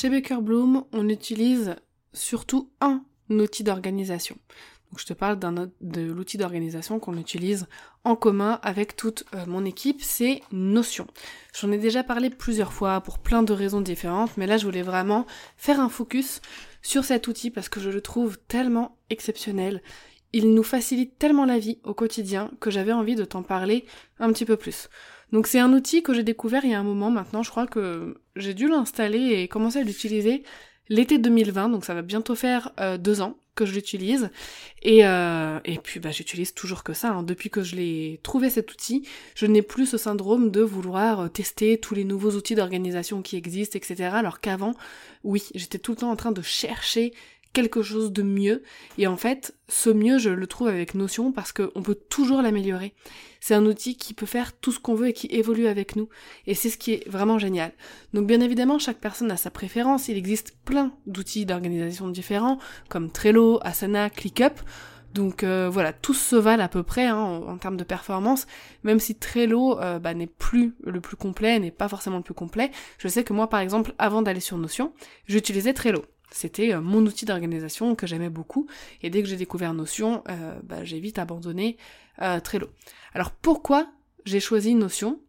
Chez Baker Bloom, on utilise surtout un outil d'organisation. Je te parle de l'outil d'organisation qu'on utilise en commun avec toute euh, mon équipe, c'est Notion. J'en ai déjà parlé plusieurs fois pour plein de raisons différentes, mais là je voulais vraiment faire un focus sur cet outil parce que je le trouve tellement exceptionnel. Il nous facilite tellement la vie au quotidien que j'avais envie de t'en parler un petit peu plus. Donc c'est un outil que j'ai découvert il y a un moment maintenant, je crois que j'ai dû l'installer et commencer à l'utiliser l'été 2020, donc ça va bientôt faire euh, deux ans que je l'utilise. Et, euh, et puis bah, j'utilise toujours que ça. Hein. Depuis que je l'ai trouvé cet outil, je n'ai plus ce syndrome de vouloir euh, tester tous les nouveaux outils d'organisation qui existent, etc. Alors qu'avant, oui, j'étais tout le temps en train de chercher quelque chose de mieux. Et en fait, ce mieux, je le trouve avec Notion parce qu'on peut toujours l'améliorer. C'est un outil qui peut faire tout ce qu'on veut et qui évolue avec nous. Et c'est ce qui est vraiment génial. Donc bien évidemment, chaque personne a sa préférence. Il existe plein d'outils d'organisation différents, comme Trello, Asana, ClickUp. Donc euh, voilà, tous se valent à peu près hein, en, termes de performance, même si Trello euh, bah, n'est plus le plus complet, n'est pas forcément le plus complet. Je sais que moi par exemple, avant d'aller sur Notion, j'utilisais Trello. C'était euh, mon outil d'organisation que j'aimais beaucoup. Et dès que j'ai découvert Notion, euh, bah, j'ai vite abandonné euh, Trello. Alors pourquoi j'ai choisi Notion?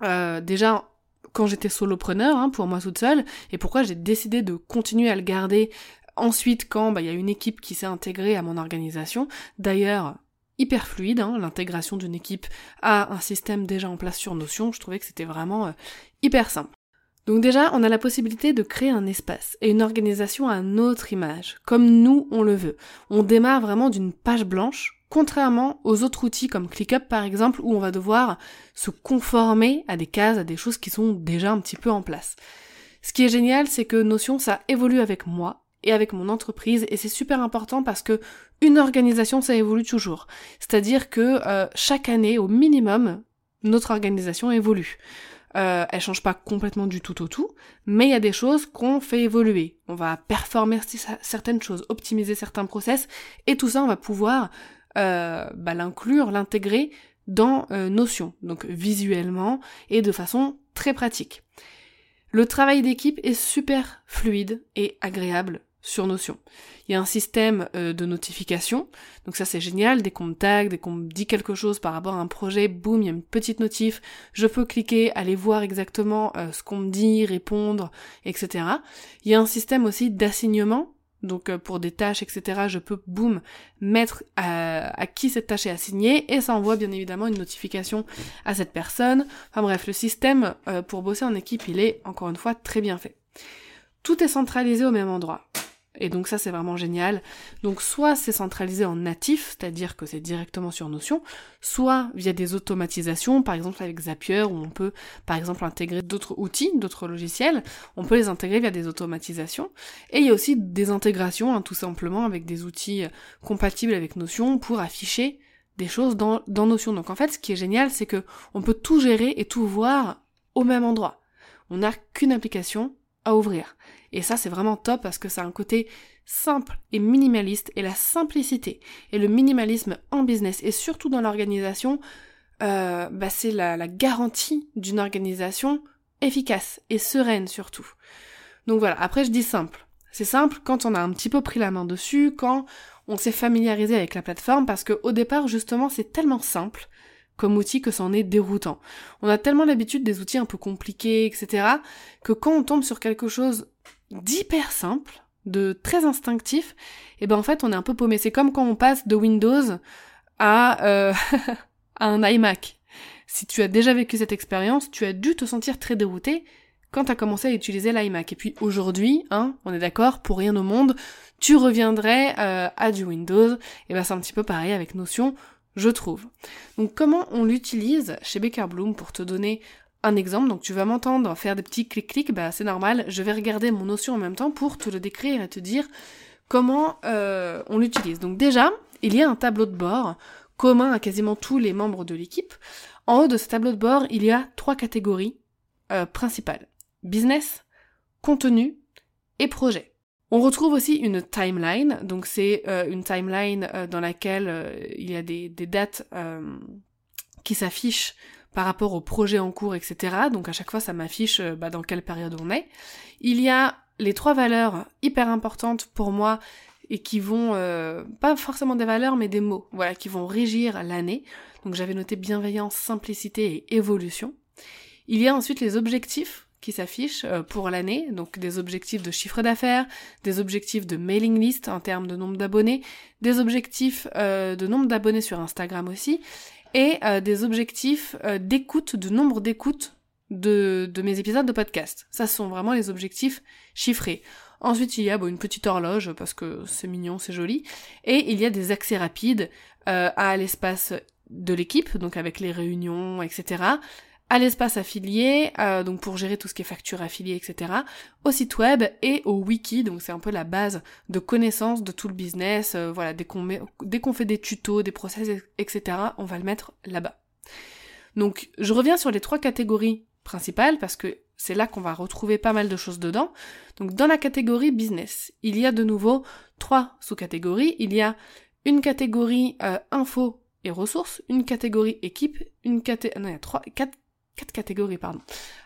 Déjà, quand j'étais solopreneur, hein, pour moi toute seule, et pourquoi j'ai décidé de continuer à le garder ensuite quand bah, il y a une équipe qui s'est intégrée à mon organisation. D'ailleurs, hyper fluide, hein, l'intégration d'une équipe à un système déjà en place sur Notion, je trouvais que c'était vraiment hyper simple. Donc déjà, on a la possibilité de créer un espace et une organisation à notre image, comme nous on le veut. On démarre vraiment d'une page blanche, contrairement aux autres outils comme ClickUp par exemple, où on va devoir se conformer à des cases, à des choses qui sont déjà un petit peu en place. Ce qui est génial, c'est que Notion, ça évolue avec moi et avec mon entreprise et c'est super important parce que une organisation ça évolue toujours. C'est-à-dire que euh, chaque année au minimum notre organisation évolue. Euh, elle change pas complètement du tout au tout, mais il y a des choses qu'on fait évoluer. On va performer certaines choses, optimiser certains process, et tout ça, on va pouvoir euh, bah, l'inclure, l'intégrer dans euh, Notion, donc visuellement et de façon très pratique. Le travail d'équipe est super fluide et agréable sur Notion. Il y a un système euh, de notification, donc ça c'est génial, dès qu'on me tag, dès qu'on me dit quelque chose par rapport à un projet, boum, il y a une petite notif, je peux cliquer, aller voir exactement euh, ce qu'on me dit, répondre, etc. Il y a un système aussi d'assignement, donc euh, pour des tâches, etc., je peux, boum, mettre à, à, qui cette tâche est assignée, et ça envoie bien évidemment une notification à cette personne. Enfin bref, le système pour bosser en équipe, il est, encore une fois, très bien fait. Tout est centralisé au même endroit. Et donc ça c'est vraiment génial. Donc soit c'est centralisé en natif, c'est-à-dire que c'est directement sur Notion, soit via des automatisations, par exemple avec Zapier, où on peut par exemple intégrer d'autres outils, d'autres logiciels, on peut les intégrer via des automatisations. Et il y a aussi des intégrations, hein, tout simplement, avec des outils euh, compatibles avec Notion pour afficher des choses dans, dans Notion. Donc en fait ce qui est génial c'est que on peut tout gérer et tout voir au même endroit. On n'a qu'une application à ouvrir. Et ça, c'est vraiment top parce que ça a un côté simple et minimaliste. Et la simplicité et le minimalisme en business et surtout dans l'organisation, euh, bah c'est la, garantie d'une organisation efficace et sereine surtout. Donc voilà, après je dis simple. C'est simple quand on a un petit peu pris la main dessus, quand on s'est familiarisé avec la plateforme, parce que au départ justement c'est tellement simple comme outil que c'en est déroutant. On a tellement l'habitude des outils un peu compliqués, etc., que quand on tombe sur quelque chose d'hyper simple, de très instinctif, et eh ben en fait on est un peu paumé. C'est comme quand on passe de Windows à, euh, à un iMac. Si tu as déjà vécu cette expérience, tu as dû te sentir très dérouté quand tu as commencé à utiliser l'iMac. Et puis aujourd'hui, hein, on est d'accord, pour rien au monde, tu reviendrais euh, à du Windows. Et ben c'est un petit peu pareil avec Notion, je trouve. Donc comment on l'utilise chez Baker Bloom pour te donner un exemple, donc tu vas m'entendre faire des petits clics-clics, bah c'est normal, je vais regarder mon notion en même temps pour te le décrire et te dire comment euh, on l'utilise. Donc déjà, il y a un tableau de bord commun à quasiment tous les membres de l'équipe. En haut de ce tableau de bord, il y a trois catégories euh, principales. Business, contenu et projet. On retrouve aussi une timeline, donc c'est euh, une timeline dans laquelle il y a des, dates qui s'affichent par rapport au projet en cours, etc. Donc à chaque fois, ça m'affiche euh, bah, dans quelle période on est. Il y a les trois valeurs hyper importantes pour moi et qui vont, euh, pas forcément des valeurs, mais des mots, voilà, qui vont régir l'année. Donc j'avais noté bienveillance, simplicité et évolution. Il y a ensuite les objectifs qui s'affichent euh, pour l'année, donc des objectifs de chiffre d'affaires, des objectifs de mailing list en termes de nombre d'abonnés, des objectifs de nombre d'abonnés sur Instagram aussi, et euh, des objectifs euh, d'écoute, de nombre d'écoutes de, de, mes épisodes de podcast. Ça, ce sont vraiment les objectifs chiffrés. Ensuite, il y a bon, une petite horloge, parce que c'est mignon, c'est joli. Et il y a des accès rapides euh, à l'espace de l'équipe, donc avec les réunions, etc à l'espace affilié, euh, donc pour gérer tout ce qui est facture affiliée, etc., au site web et au wiki, donc c'est un peu la base de connaissance de tout le business, euh, voilà, dès qu'on, dès qu'on fait des tutos, des process, etc., on va le mettre là-bas. Donc je reviens sur les trois catégories principales parce que c'est là qu'on va retrouver pas mal de choses dedans. Donc dans la catégorie business, il y a de nouveau trois sous-catégories. Il y a une catégorie euh, info et ressources, une catégorie équipe, une catégorie... Non, il y a trois, quatre quatre catégories, pardon.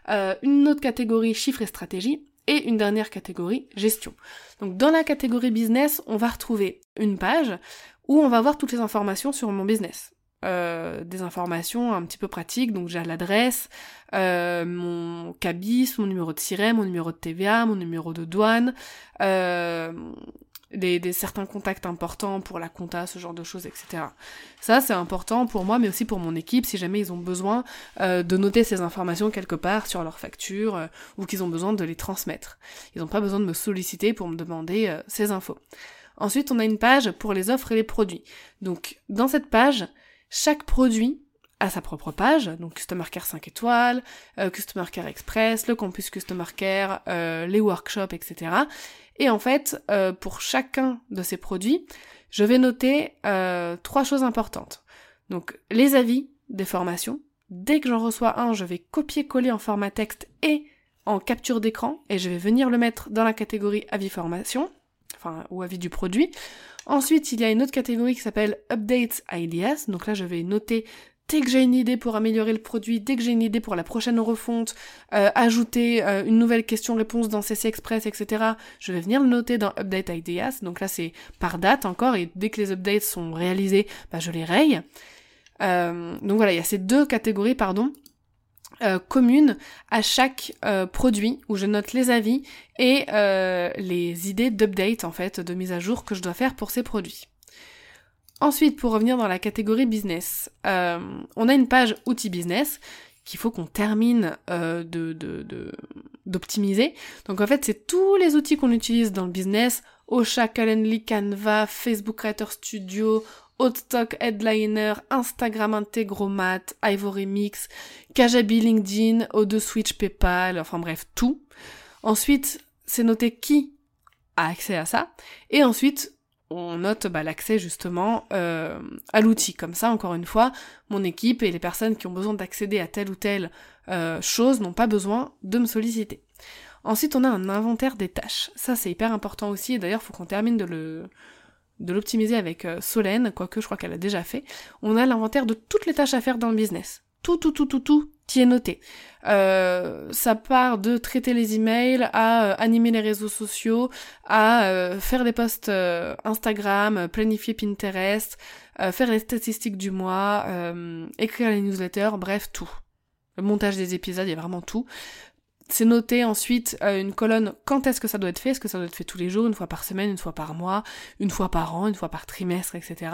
Euh, une autre catégorie chiffres et stratégie et une dernière catégorie gestion. Donc dans la catégorie business, on va retrouver une page où on va voir toutes les informations sur mon business. Euh, des informations un petit peu pratiques, donc j'ai l'adresse, euh, mon cabis, mon numéro de SIREM, mon numéro de TVA, mon numéro de douane, euh, des, certains contacts importants pour la compta, ce genre de choses, etc. Ça, c'est important pour moi, mais aussi pour mon équipe, si jamais ils ont besoin euh, de noter ces informations quelque part sur leur facture, euh, ou qu'ils ont besoin de les transmettre. Ils n'ont pas besoin de me solliciter pour me demander euh, ces infos. Ensuite, on a une page pour les offres et les produits. Donc, dans cette page, chaque produit a sa propre page, donc Customer Care 5 étoiles, Customer Care Express, le campus Customer Care, les workshops, etc. Et en fait, euh, pour chacun de ces produits, je vais noter euh, trois choses importantes. Donc les avis des formations. Dès que j'en reçois un, je vais copier-coller en format texte et en capture d'écran et je vais venir le mettre dans la catégorie avis formation, enfin ou avis du produit. Ensuite, il y a une autre catégorie qui s'appelle Updates IDS. Donc là, je vais noter dès que j'ai une idée pour améliorer le produit, dès que j'ai une idée pour la prochaine refonte, euh, ajouter euh, une nouvelle question-réponse dans CC Express, etc., je vais venir le noter dans Update Ideas. Donc là, c'est par date encore, et dès que les updates sont réalisés, bah, je les raye. Euh, donc voilà, il y a ces deux catégories, pardon, communes à chaque produit où je note les avis et les idées d'update en fait, de mise à jour que je dois faire pour ces produits. Ensuite, pour revenir dans la catégorie business, euh, on a une page outils business qu'il faut qu'on termine euh, de, d'optimiser. Donc en fait, c'est tous les outils qu'on utilise dans le business, Osha, Calendly, Canva, Facebook Creator Studio, Hotstock, Headliner, Instagram Integromat, Ivory Mix, Kajabi, LinkedIn, O2 Switch, PayPal, enfin bref, tout. Ensuite, c'est noté qui a accès à ça. Et ensuite, on note bah, l'accès justement euh, à l'outil. Comme ça, encore une fois, mon équipe et les personnes qui ont besoin d'accéder à telle ou telle euh, chose n'ont pas besoin de me solliciter. Ensuite, on a un inventaire des tâches. Ça, c'est hyper important aussi. Et d'ailleurs, il faut qu'on termine de de l'optimiser avec euh, Solène, quoique je crois qu'elle a déjà fait. On a l'inventaire de toutes les tâches à faire dans le business. Tout, tout, tout, tout, tout, qui est noté. Euh, ça part de traiter les emails à euh, animer les réseaux sociaux, à euh, faire des posts Instagram, planifier Pinterest, faire les statistiques du mois, écrire les newsletters, bref, tout. Le montage des épisodes, il y a vraiment tout. C'est noté ensuite une colonne quand est-ce que ça doit être fait, est-ce que ça doit être fait tous les jours, une fois par semaine, une fois par mois, une fois par an, une fois par trimestre, etc.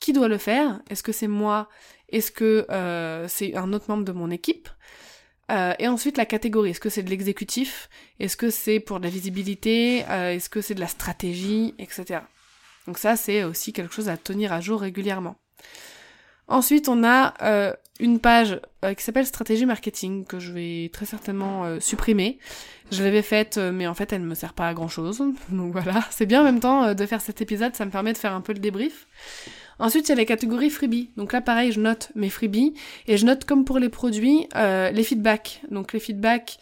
Qui doit le faire? Est-ce que c'est moi Est-ce que euh, c'est un autre membre de mon équipe? Euh, et ensuite la catégorie, est-ce que c'est de l'exécutif? Est-ce que c'est pour de la visibilité? Euh, Est-ce que c'est de la stratégie? Etc. Donc ça c'est aussi quelque chose à tenir à jour régulièrement. Ensuite on a une page qui s'appelle stratégie marketing que je vais très certainement supprimer. Je l'avais faite mais en fait elle ne me sert pas à grand chose. Donc voilà, c'est bien en même temps de faire cet épisode, ça me permet de faire un peu le débrief. Ensuite, il y a les catégories freebies. Donc là, pareil, je note mes freebies et je note comme pour les produits les feedbacks. Donc les feedbacks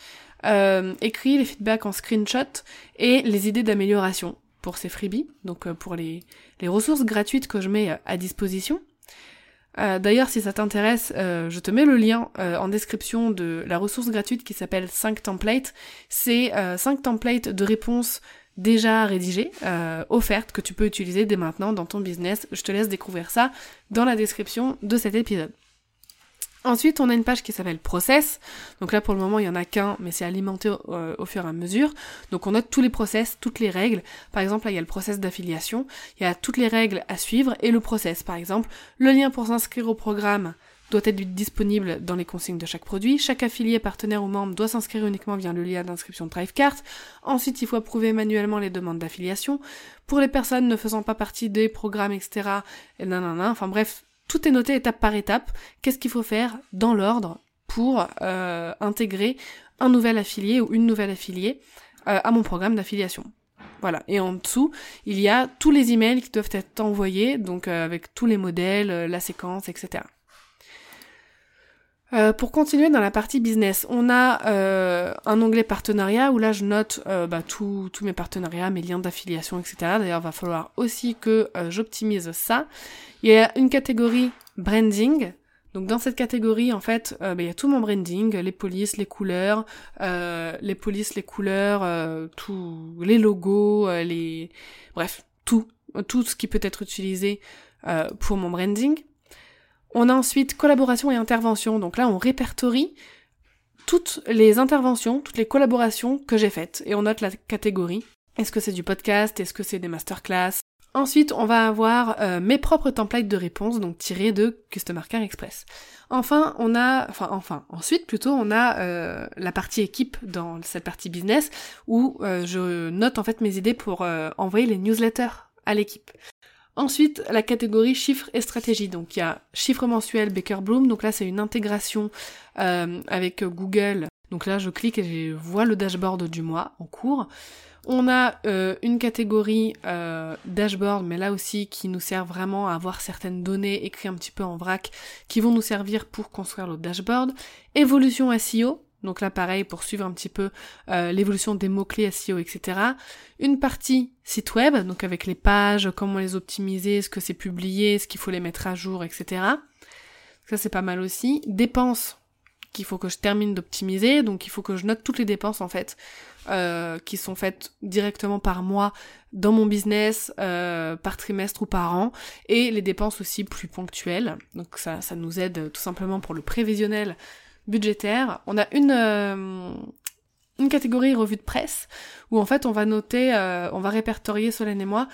écrits, les feedbacks en screenshot et les idées d'amélioration pour ces freebies, donc pour les, ressources gratuites que je mets à disposition. Euh, d'ailleurs, si ça t'intéresse, euh, je te mets le lien euh, en description de la ressource gratuite qui s'appelle 5 templates. C'est 5 templates de réponses déjà rédigées, offertes, que tu peux utiliser dès maintenant dans ton business. Je te laisse découvrir ça dans la description de cet épisode. Ensuite, on a une page qui s'appelle process. Donc là, pour le moment, il y en a qu'un, mais c'est alimenté euh, au, fur et à mesure. Donc on note tous les process, toutes les règles. Par exemple, là, il y a le process d'affiliation. Il y a toutes les règles à suivre et le process. Par exemple, le lien pour s'inscrire au programme doit être disponible dans les consignes de chaque produit. Chaque affilié, partenaire ou membre doit s'inscrire uniquement via le lien d'inscription de Thrivecart. Ensuite, il faut approuver manuellement les demandes d'affiliation. Pour les personnes ne faisant pas partie des programmes, etc., et nanana, enfin bref, tout est noté étape par étape. Qu'est-ce qu'il faut faire dans l'ordre pour euh, intégrer un nouvel affilié ou une nouvelle affiliée euh, à mon programme d'affiliation? Voilà. Et en dessous, il y a tous les emails qui doivent être envoyés, donc euh, avec tous les modèles, la séquence, etc. Euh, pour continuer dans la partie business, on a euh, un onglet partenariat où là je note euh, bah, tous mes partenariats, mes liens d'affiliation, etc. D'ailleurs, va falloir aussi que j'optimise ça. Il y a une catégorie branding. Donc dans cette catégorie, en fait, bah, il y a tout mon branding, les polices, les couleurs, les polices, les couleurs, tous les logos, les bref, tout, tout ce qui peut être utilisé pour mon branding. On a ensuite collaboration et intervention. Donc là, on répertorie toutes les interventions, toutes les collaborations que j'ai faites. Et on note la catégorie. Est-ce que c'est du podcast? Est-ce que c'est des masterclass? Ensuite, on va avoir euh, mes propres templates de réponse, donc tirés de Customer Care Express. Enfin, on a, enfin, enfin, ensuite plutôt, on a euh, la partie équipe dans cette partie business où euh, je note en fait mes idées pour envoyer les newsletters à l'équipe. Ensuite, la catégorie chiffres et stratégie. Donc il y a chiffres mensuels Baker Bloom. Donc là, c'est une intégration euh, avec Google. Donc là, je clique et je vois le dashboard du mois en cours. On a euh, une catégorie euh, dashboard, mais là aussi qui nous sert vraiment à avoir certaines données écrites un petit peu en vrac qui vont nous servir pour construire le dashboard. Évolution SEO, donc là, pareil, pour suivre un petit peu euh, l'évolution des mots-clés SEO, etc. Une partie site web, donc avec les pages, comment les optimiser, ce que c'est publié, ce qu'il faut les mettre à jour, etc. Ça, c'est pas mal aussi. Dépenses qu'il faut que je termine d'optimiser, donc il faut que je note toutes les dépenses, en fait, euh, qui sont faites directement par mois dans mon business, euh, par trimestre ou par an, et les dépenses aussi plus ponctuelles. Donc ça, ça nous aide tout simplement pour le prévisionnel budgétaire. On a une, euh, une catégorie revue de presse où en fait on va noter, euh, on va répertorier Solène et moi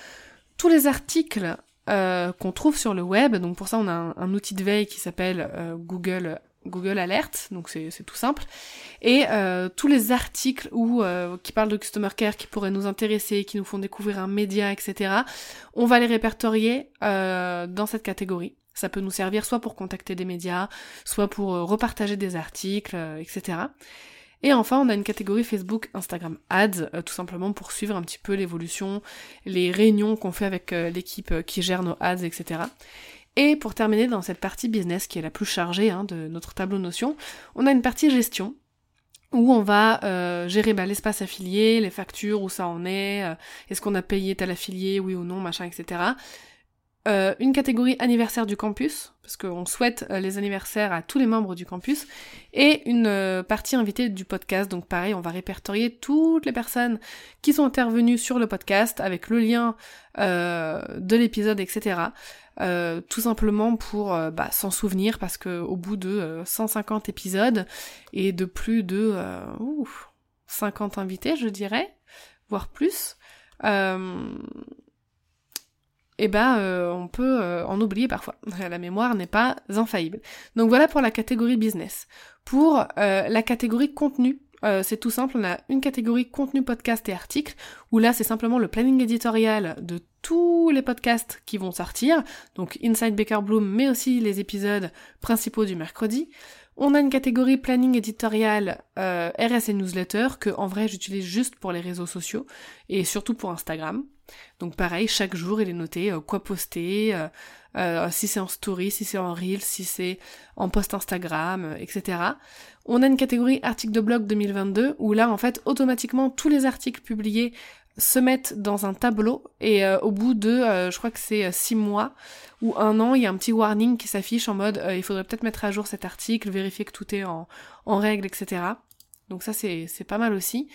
tous les articles euh, qu'on trouve sur le web. Donc pour ça on a un, outil de veille qui s'appelle Google Google Alert, donc c'est tout simple. Et tous les articles où, qui parlent de Customer Care, qui pourraient nous intéresser, qui nous font découvrir un média, etc., on va les répertorier dans cette catégorie. Ça peut nous servir soit pour contacter des médias, soit pour euh, repartager des articles, euh, etc. Et enfin, on a une catégorie Facebook, Instagram Ads, euh, tout simplement pour suivre un petit peu l'évolution, les réunions qu'on fait avec l'équipe qui gère nos ads, etc. Et pour terminer dans cette partie business qui est la plus chargée hein, de notre tableau notion, on a une partie gestion où on va gérer bah, l'espace affilié, les factures, où ça en est, est-ce qu'on a payé tel affilié, oui ou non, machin, etc. Euh, une catégorie anniversaire du campus, parce qu'on souhaite euh, les anniversaires à tous les membres du campus, et une euh, partie invitée du podcast. Donc pareil, on va répertorier toutes les personnes qui sont intervenues sur le podcast avec le lien de l'épisode, etc. tout simplement pour bah, s'en souvenir, parce que au bout de 150 épisodes et de plus de 50 invités, je dirais, voire plus, eh ben euh, on peut euh, en oublier parfois. La mémoire n'est pas infaillible. Donc voilà pour la catégorie business. Pour euh, la catégorie contenu, c'est tout simple, on a une catégorie contenu podcast et articles, où là c'est simplement le planning éditorial de tous les podcasts qui vont sortir, donc Inside Baker Bloom, mais aussi les épisodes principaux du mercredi. On a une catégorie planning éditorial euh, RS et newsletter que en vrai j'utilise juste pour les réseaux sociaux et surtout pour Instagram. Donc pareil, chaque jour il est noté euh, quoi poster, euh, euh, si c'est en story, si c'est en reel, si c'est en post Instagram, etc. On a une catégorie articles de blog 2022 où là en fait automatiquement tous les articles publiés se mettent dans un tableau et euh, au bout de, euh, je crois que c'est euh, six mois ou un an, il y a un petit warning qui s'affiche en mode il faudrait peut-être mettre à jour cet article, vérifier que tout est en, en règle, etc. Donc ça c'est pas mal aussi.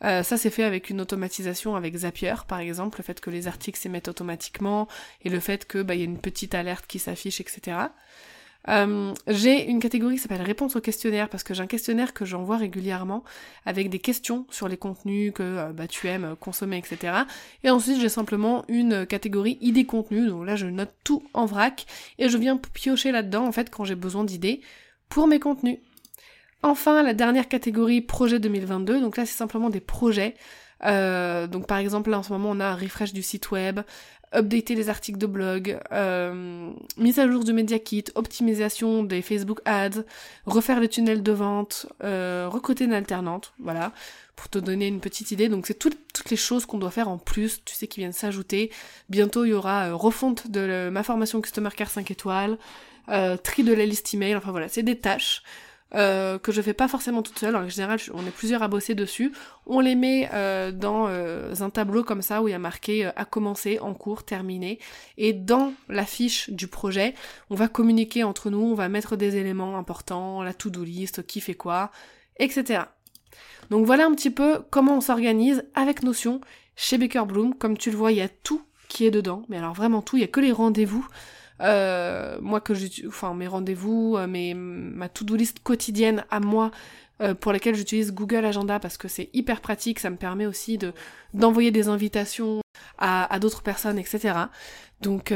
ça c'est fait avec une automatisation avec Zapier par exemple, le fait que les articles s'émettent automatiquement et le fait que bah, y a une petite alerte qui s'affiche, etc. Euh, j'ai une catégorie qui s'appelle réponse au questionnaire parce que j'ai un questionnaire que j'envoie régulièrement avec des questions sur les contenus que euh, bah, tu aimes consommer, etc. Et ensuite j'ai simplement une catégorie idées contenus, donc là je note tout en vrac et je viens piocher là-dedans en fait quand j'ai besoin d'idées pour mes contenus. Enfin, la dernière catégorie projet 2022, donc là c'est simplement des projets. Euh, donc par exemple là en ce moment on a un refresh du site web, updater les articles de blog, euh, mise à jour du Media Kit, optimisation des Facebook Ads, refaire les tunnels de vente, euh, recruter une alternante, voilà, pour te donner une petite idée. Donc c'est toutes les choses qu'on doit faire en plus, tu sais, qui viennent s'ajouter. Bientôt il y aura euh, refonte de ma formation Customer Care 5 étoiles, euh, tri de la liste email, enfin voilà, c'est des tâches euh, que je fais pas forcément toute seule. En général, on est plusieurs à bosser dessus. On les met euh, dans euh, un tableau comme ça où il y a marqué à commencer, en cours, terminé. Et dans la fiche du projet, on va communiquer entre nous, on va mettre des éléments importants, la to-do list, qui fait quoi, etc. Donc voilà un petit peu comment on s'organise avec Notion chez Baker Bloom. Comme tu le vois, il y a tout qui est dedans, mais alors vraiment tout, il y a que les rendez-vous. Euh, moi que j'ai, enfin mes rendez-vous, euh, ma to-do list quotidienne à moi euh, pour laquelle j'utilise Google Agenda parce que c'est hyper pratique, ça me permet aussi de d'envoyer des invitations à, d'autres personnes, etc. Donc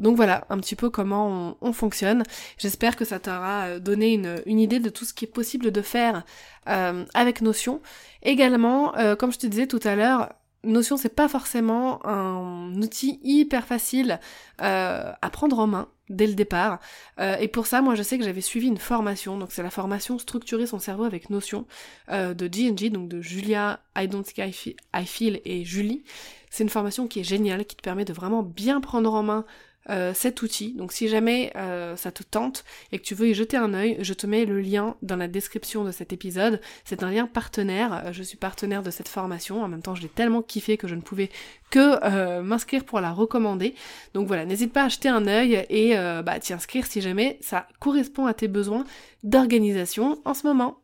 donc voilà un petit peu comment on, on fonctionne. J'espère que ça t'aura donné une, une idée de tout ce qui est possible de faire avec Notion. Également, comme je te disais tout à l'heure, Notion, c'est pas forcément un outil hyper facile euh, à prendre en main dès le départ. Euh, et pour ça, moi, je sais que j'avais suivi une formation. Donc, c'est la formation Structurer son cerveau avec Notion euh, de G&G, donc de Julia I Don't I Feel et Julie. C'est une formation qui est géniale, qui te permet de vraiment bien prendre en main euh, cet outil. Donc si jamais euh, ça te tente et que tu veux y jeter un œil, je te mets le lien dans la description de cet épisode. C'est un lien partenaire. Euh, je suis partenaire de cette formation. En même temps, je l'ai tellement kiffé que je ne pouvais que m'inscrire pour la recommander. Donc voilà, n'hésite pas à jeter un œil et bah t'y inscrire si jamais ça correspond à tes besoins d'organisation en ce moment.